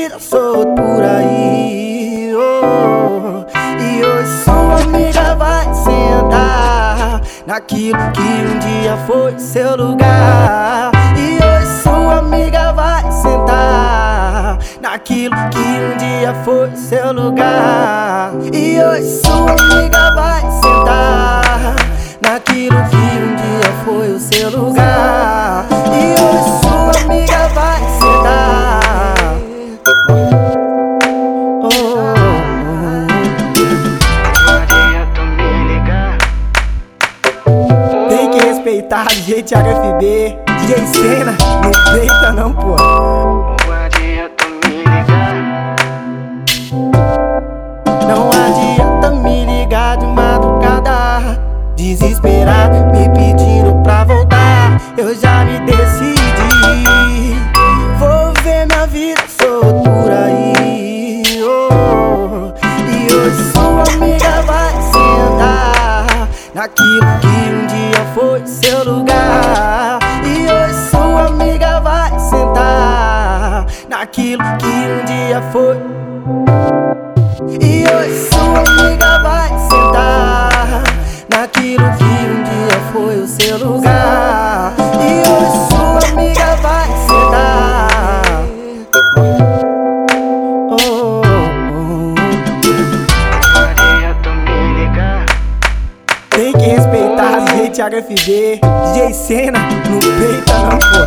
vida solto por aí. Oh, e hoje sua amiga vai sentar naquilo que um dia foi seu lugar. E hoje sua amiga vai sentar naquilo que um dia foi seu lugar. E hoje sua amiga vai sentar naquilo que um dia foi o seu lugar. Respeitar DJ Thiago FB, DJ Senna, não peita não, pô. Não adianta me ligar. De madrugada. Desesperado, me pedindo pra voltar. Eu já me decidi. Vou ver minha vida solto por aí. Oh. E hoje sua amiga vai sentar Naquilo que um seu lugar. E hoje sua amiga vai sentar Naquilo que um dia foi. E hoje sua amiga vai sentar Naquilo que um dia foi o seu lugar que respeitar DJ Thiago FB DJ Senna, não peita não, pô.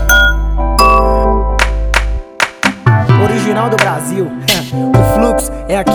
Original do Brasil, o fluxo é aqui